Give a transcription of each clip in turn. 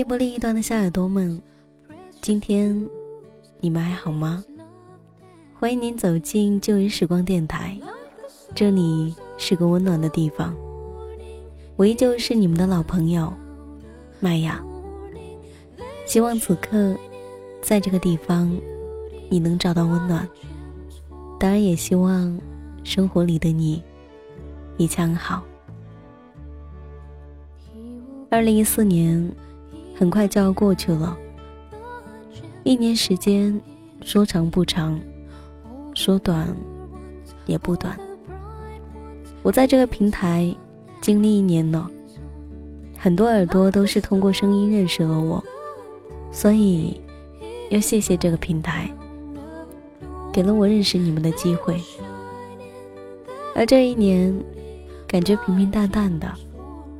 电波另一端的小耳朵们，今天你们还好吗？欢迎您走进旧日时光电台，这里是个温暖的地方。我依旧是你们的老朋友麦雅。希望此刻，在这个地方，你能找到温暖。当然，也希望生活里的你一切安好。二零一四年很快就要过去了，一年时间说长不长，说短也不短。我在这个平台经历一年了，很多耳朵都是通过声音认识了我。所以，要谢谢这个平台，给了我认识你们的机会。而这一年，感觉平平淡淡的，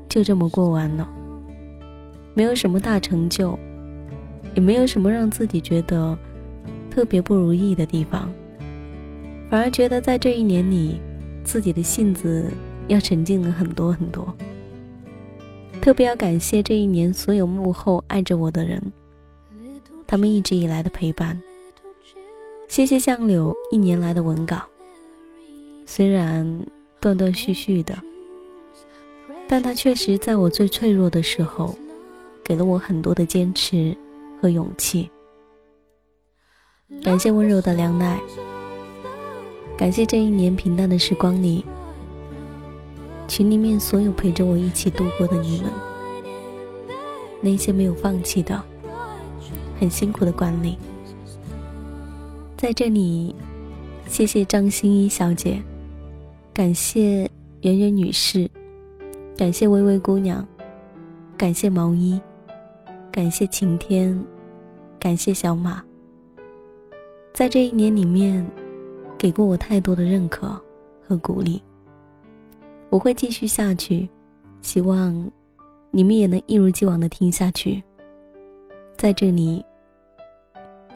就这么过完了。没有什么大成就，也没有什么让自己觉得特别不如意的地方，反而觉得在这一年里，自己的性子要沉静了很多很多。特别要感谢这一年所有幕后爱着我的人。他们一直以来的陪伴，谢谢相柳一年来的文稿，虽然断断续续的，但他确实在我最脆弱的时候，给了我很多的坚持和勇气。感谢温柔的凉奈，感谢这一年平淡的时光里，群里面所有陪着我一起度过的你们，那些没有放弃的。很辛苦的管理，在这里，谢谢张欣怡小姐，感谢圆圆女士，感谢微微姑娘，感谢毛衣，感谢晴天，感谢小马。在这一年里面，给过我太多的认可和鼓励。我会继续下去，希望你们也能一如既往的听下去。在这里。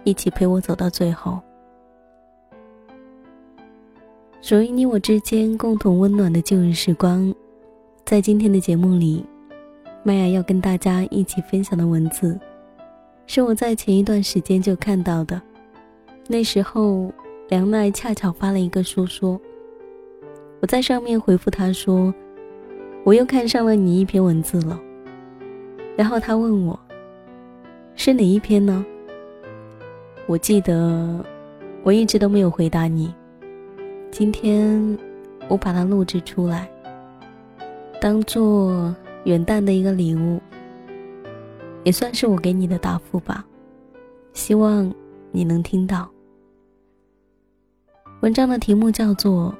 一起陪我走到最后，属于你我之间共同温暖的旧日时光，在今天的节目里，麦雅要跟大家一起分享的文字，是我在前一段时间就看到的。那时候，梁奈恰巧发了一个说说，我在上面回复他说，我又看上了你一篇文字了。然后他问我，是哪一篇呢？我记得，我一直都没有回答你。今天，我把它录制出来，当做元旦的一个礼物，也算是我给你的答复吧。希望你能听到。文章的题目叫做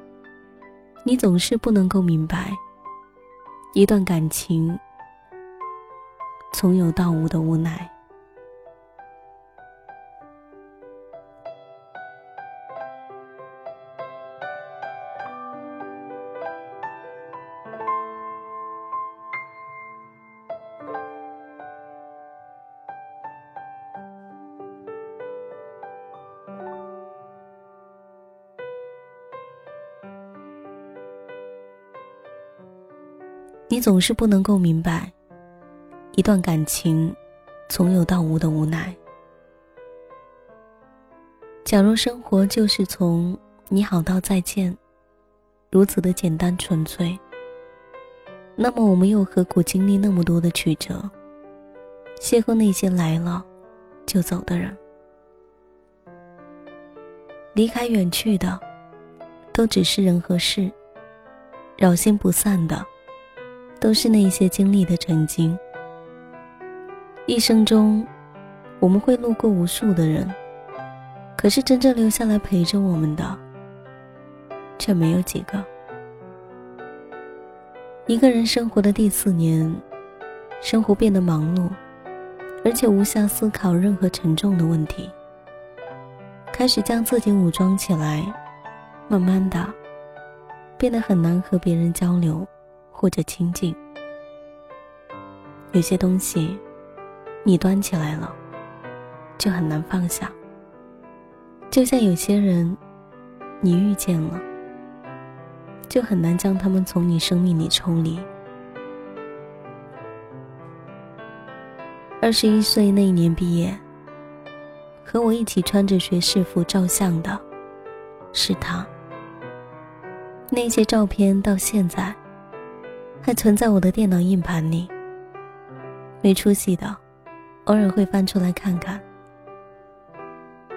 “你总是不能够明白，一段感情从有到无的无奈。”你总是不能够明白，一段感情从有到无的无奈。假如生活就是从你好到再见，如此的简单纯粹，那么我们又何苦经历那么多的曲折，邂逅那些来了就走的人？离开远去的，都只是人和事，扰心不散的。都是那些经历的曾经。一生中，我们会路过无数的人，可是真正留下来陪着我们的，却没有几个。一个人生活的第四年，生活变得忙碌，而且无暇思考任何沉重的问题，开始将自己武装起来，慢慢的，变得很难和别人交流。或者亲近，有些东西，你端起来了，就很难放下。就像有些人，你遇见了，就很难将他们从你生命里抽离。二十一岁那一年毕业，和我一起穿着学士服照相的，是他。那些照片到现在，还存在我的电脑硬盘里。没出息的，偶尔会翻出来看看。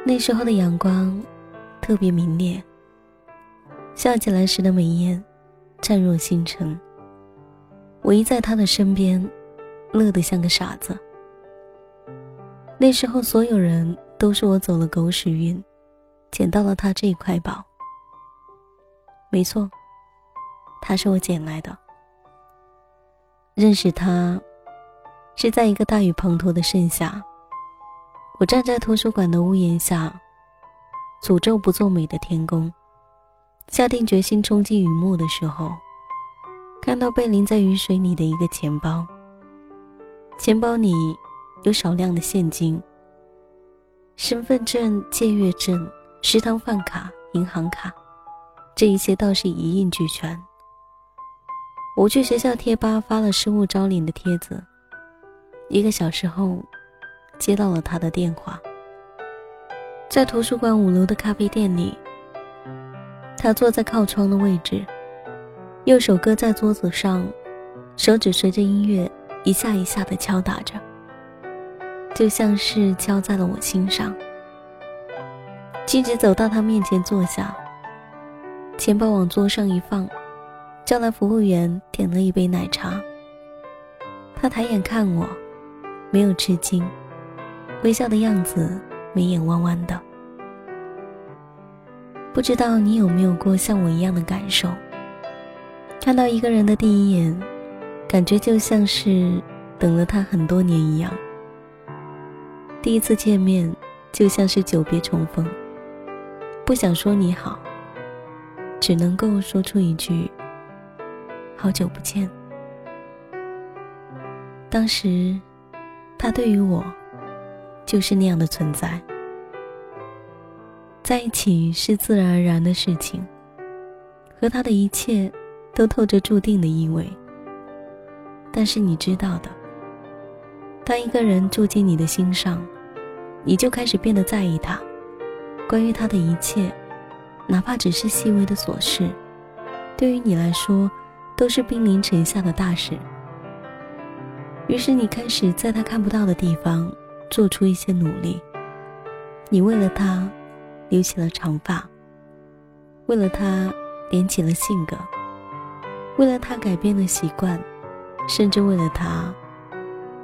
那时候的阳光，特别明烈。笑起来时的眉眼，灿若星辰。我一在他的身边，乐得像个傻子。那时候，所有人都说我走了狗屎运，捡到了他这一块宝。没错，他是我捡来的。认识他，是在一个大雨滂沱的盛夏。我站在图书馆的屋檐下，诅咒不作美的天公，下定决心冲进雨幕的时候，看到被淋在雨水里的一个钱包。钱包里。有少量的现金、身份证、借阅证、食堂饭卡、银行卡，这一切倒是一应俱全。我去学校贴吧发了失物招领的帖子，一个小时后，接到了他的电话。在图书馆五楼的咖啡店里，他坐在靠窗的位置，右手搁在桌子上，手指随着音乐一下一下的敲打着。就像是敲在了我心上。径直走到他面前坐下，钱包往桌上一放，叫来服务员点了一杯奶茶。他抬眼看我，没有吃惊，微笑的样子，眉眼弯弯的。不知道你有没有过像我一样的感受？看到一个人的第一眼，感觉就像是等了他很多年一样。第一次见面，就像是久别重逢。不想说你好，只能够说出一句“好久不见”。当时，他对于我，就是那样的存在。在一起是自然而然的事情，和他的一切，都透着注定的意味。但是你知道的，当一个人住进你的心上。你就开始变得在意他，关于他的一切，哪怕只是细微的琐事，对于你来说都是兵临城下的大事。于是你开始在他看不到的地方做出一些努力。你为了他留起了长发，为了他连起了性格，为了他改变了习惯，甚至为了他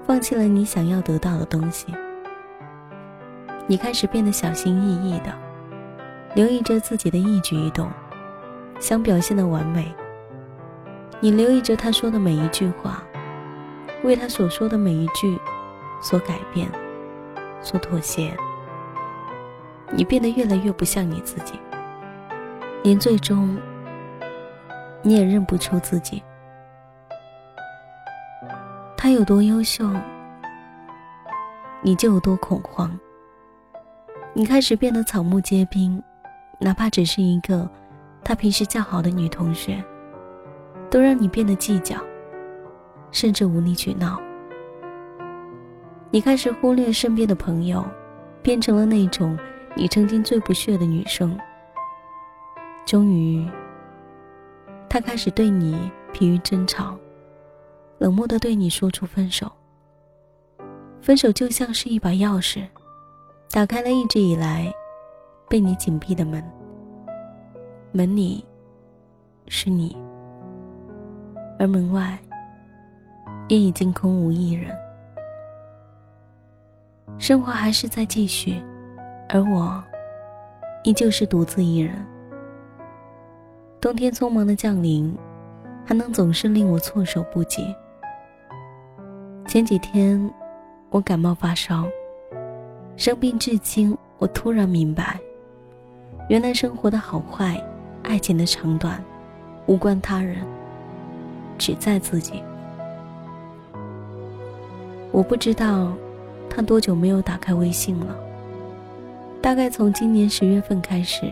放弃了你想要得到的东西。你开始变得小心翼翼的，留意着自己的一举一动，想表现的完美。你留意着他说的每一句话，为他所说的每一句所改变、所妥协。你变得越来越不像你自己，连最终你也认不出自己。他有多优秀，你就有多恐慌。你开始变得草木皆兵，哪怕只是一个他平时较好的女同学，都让你变得计较，甚至无理取闹。你开始忽略身边的朋友，变成了那种你曾经最不屑的女生。终于，他开始对你疲于争吵，冷漠的对你说出分手。分手就像是一把钥匙。打开了一直以来被你紧闭的门，门里是你，而门外也已经空无一人。生活还是在继续，而我依旧是独自一人。冬天匆忙的降临，还能总是令我措手不及。前几天我感冒发烧。生病至今，我突然明白，原来生活的好坏、爱情的长短，无关他人，只在自己。我不知道他多久没有打开微信了。大概从今年十月份开始，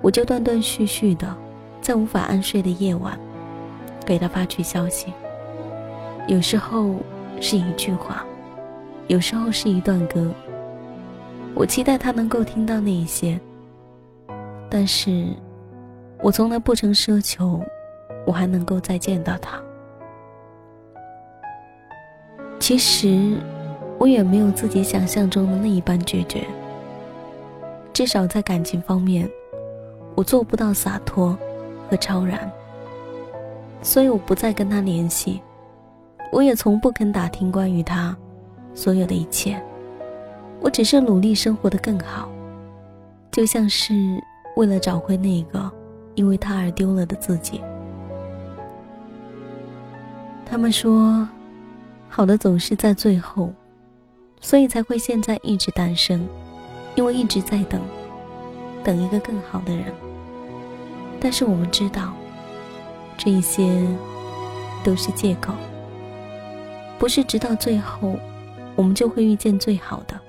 我就断断续续的，在无法安睡的夜晚，给他发去消息。有时候是一句话，有时候是一段歌。我期待他能够听到那一些，但是，我从来不曾奢求，我还能够再见到他。其实，我也没有自己想象中的那一般决绝。至少在感情方面，我做不到洒脱和超然，所以我不再跟他联系，我也从不肯打听关于他所有的一切。我只是努力生活的更好，就像是为了找回那个因为他而丢了的自己。他们说，好的总是在最后，所以才会现在一直单身，因为一直在等，等一个更好的人。但是我们知道，这一些都是借口，不是直到最后，我们就会遇见最好的。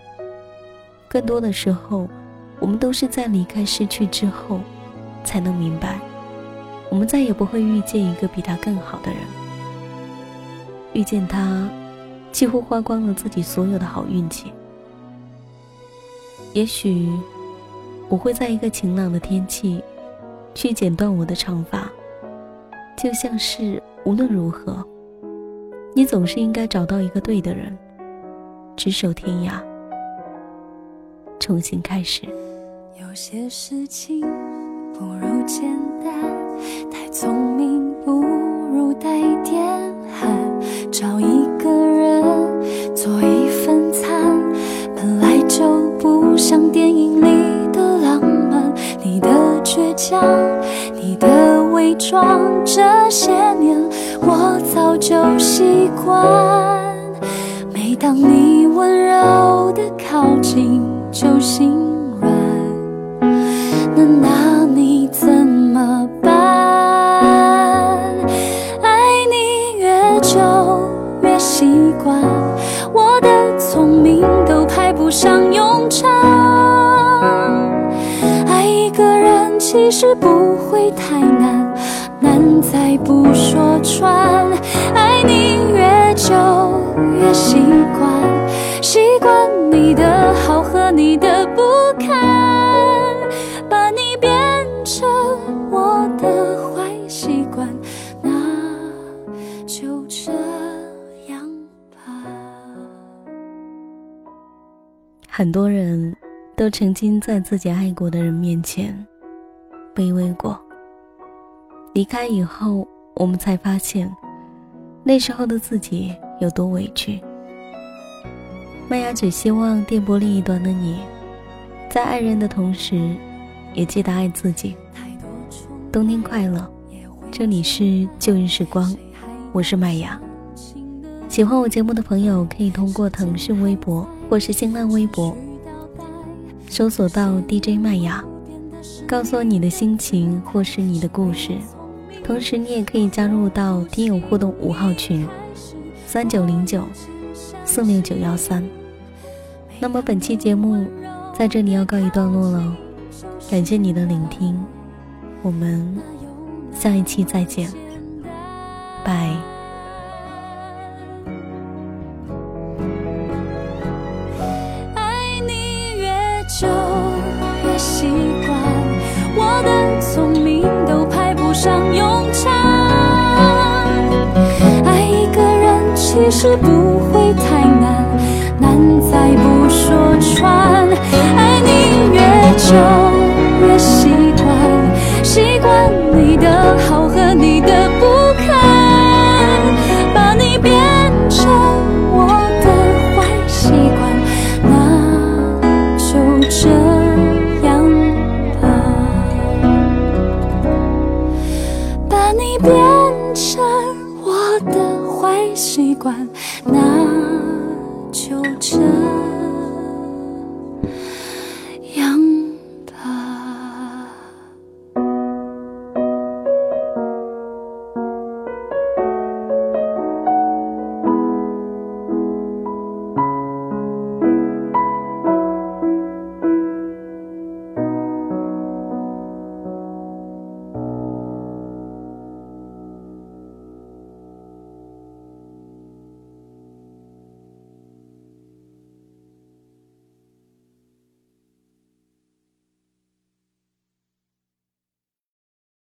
更多的时候，我们都是在离开、失去之后，才能明白，我们再也不会遇见一个比他更好的人。遇见他，几乎花光了自己所有的好运气。也许，我会在一个晴朗的天气，去剪断我的长发，就像是无论如何，你总是应该找到一个对的人，执手天涯。重新开始。有些事情不如简单，太聪明不如带点找一个人做一份餐，本来就不像电影里的浪漫。你的倔强，你的伪装，这些年我早就习惯。每当你温柔的靠近。就心其实不会太难，难在不说穿。爱你越久越习惯，习惯你的好和。你的不堪，把你变成我的坏习惯，那就这样吧。很多人都曾经在自己爱过的人面前卑微过，离开以后，我们才发现那时候的自己有多委屈。麦芽只希望电波另一端的你，在爱人的同时，也记得爱自己。冬天快乐，这里是旧日时光，我是麦芽。喜欢我节目的朋友，可以通过腾讯微博或是新浪微博，搜索到 DJ 麦芽，告诉我你的心情或是你的故事。同时，你也可以加入到听友互动五号群，三九零九。四六九幺三，那么本期节目在这里要告一段落了，感谢你的聆听，我们下一期再见，拜。是不会太难，难在不说穿。爱你越久越习惯，习惯你的好和。